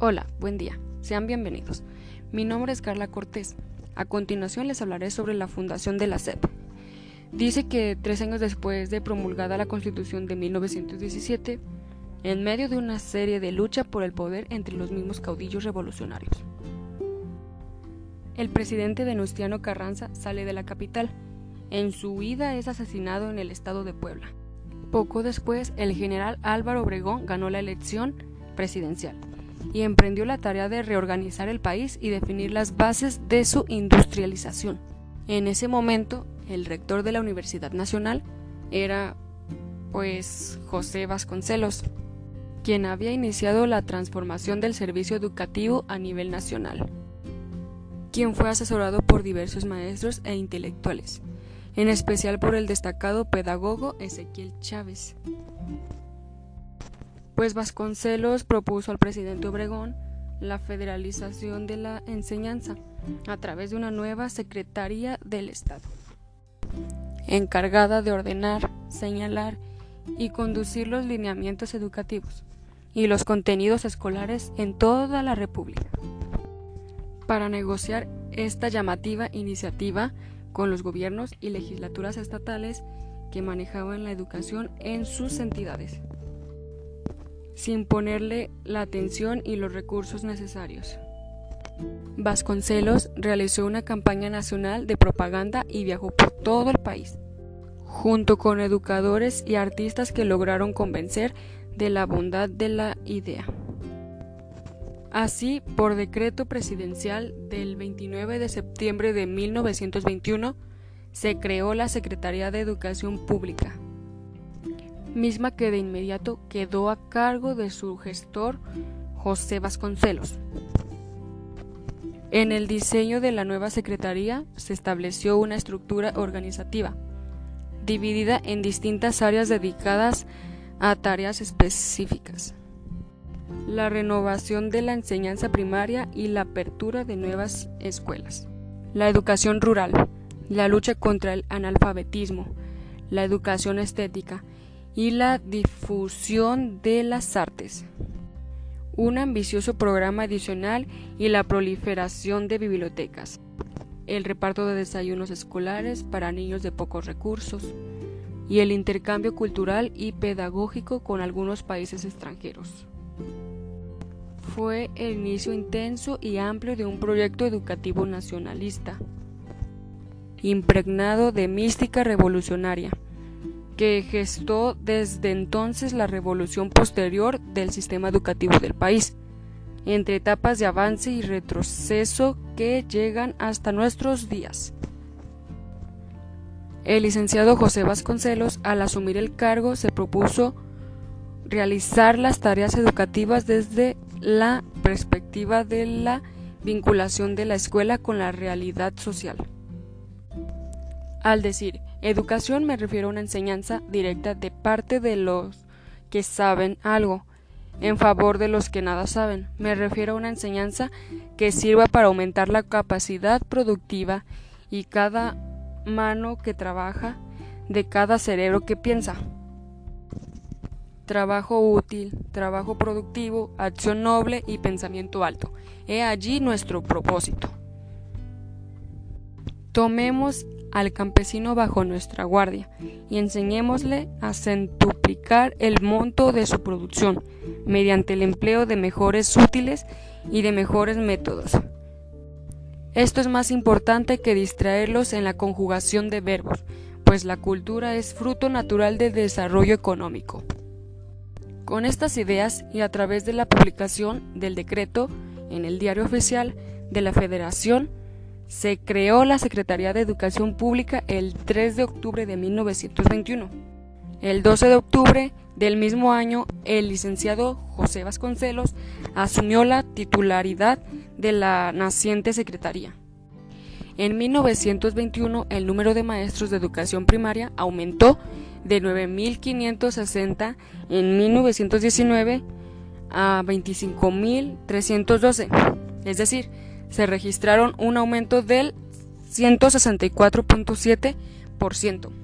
Hola, buen día. Sean bienvenidos. Mi nombre es Carla Cortés. A continuación les hablaré sobre la fundación de la SEP. Dice que tres años después de promulgada la Constitución de 1917, en medio de una serie de lucha por el poder entre los mismos caudillos revolucionarios, el presidente Venustiano Carranza sale de la capital. En su huida es asesinado en el estado de Puebla. Poco después, el general Álvaro Obregón ganó la elección presidencial y emprendió la tarea de reorganizar el país y definir las bases de su industrialización. En ese momento, el rector de la Universidad Nacional era, pues, José Vasconcelos, quien había iniciado la transformación del servicio educativo a nivel nacional, quien fue asesorado por diversos maestros e intelectuales, en especial por el destacado pedagogo Ezequiel Chávez pues Vasconcelos propuso al presidente Obregón la federalización de la enseñanza a través de una nueva Secretaría del Estado, encargada de ordenar, señalar y conducir los lineamientos educativos y los contenidos escolares en toda la República. Para negociar esta llamativa iniciativa con los gobiernos y legislaturas estatales que manejaban la educación en sus entidades sin ponerle la atención y los recursos necesarios. Vasconcelos realizó una campaña nacional de propaganda y viajó por todo el país, junto con educadores y artistas que lograron convencer de la bondad de la idea. Así, por decreto presidencial del 29 de septiembre de 1921, se creó la Secretaría de Educación Pública, misma que de inmediato quedó a cargo de su gestor José Vasconcelos. En el diseño de la nueva Secretaría se estableció una estructura organizativa, dividida en distintas áreas dedicadas a tareas específicas. La renovación de la enseñanza primaria y la apertura de nuevas escuelas. La educación rural, la lucha contra el analfabetismo, la educación estética y la difusión de las artes. Un ambicioso programa adicional y la proliferación de bibliotecas. El reparto de desayunos escolares para niños de pocos recursos y el intercambio cultural y pedagógico con algunos países extranjeros. Fue el inicio intenso y amplio de un proyecto educativo nacionalista, impregnado de mística revolucionaria que gestó desde entonces la revolución posterior del sistema educativo del país, entre etapas de avance y retroceso que llegan hasta nuestros días. El licenciado José Vasconcelos, al asumir el cargo, se propuso realizar las tareas educativas desde la perspectiva de la vinculación de la escuela con la realidad social. Al decir educación me refiero a una enseñanza directa de parte de los que saben algo, en favor de los que nada saben. Me refiero a una enseñanza que sirva para aumentar la capacidad productiva y cada mano que trabaja, de cada cerebro que piensa. Trabajo útil, trabajo productivo, acción noble y pensamiento alto. He allí nuestro propósito. Tomemos al campesino bajo nuestra guardia y enseñémosle a centuplicar el monto de su producción mediante el empleo de mejores útiles y de mejores métodos. Esto es más importante que distraerlos en la conjugación de verbos, pues la cultura es fruto natural del desarrollo económico. Con estas ideas y a través de la publicación del decreto en el diario oficial de la Federación, se creó la Secretaría de Educación Pública el 3 de octubre de 1921. El 12 de octubre del mismo año, el licenciado José Vasconcelos asumió la titularidad de la naciente Secretaría. En 1921, el número de maestros de educación primaria aumentó de 9.560 en 1919 a 25.312, es decir, se registraron un aumento del 164.7%.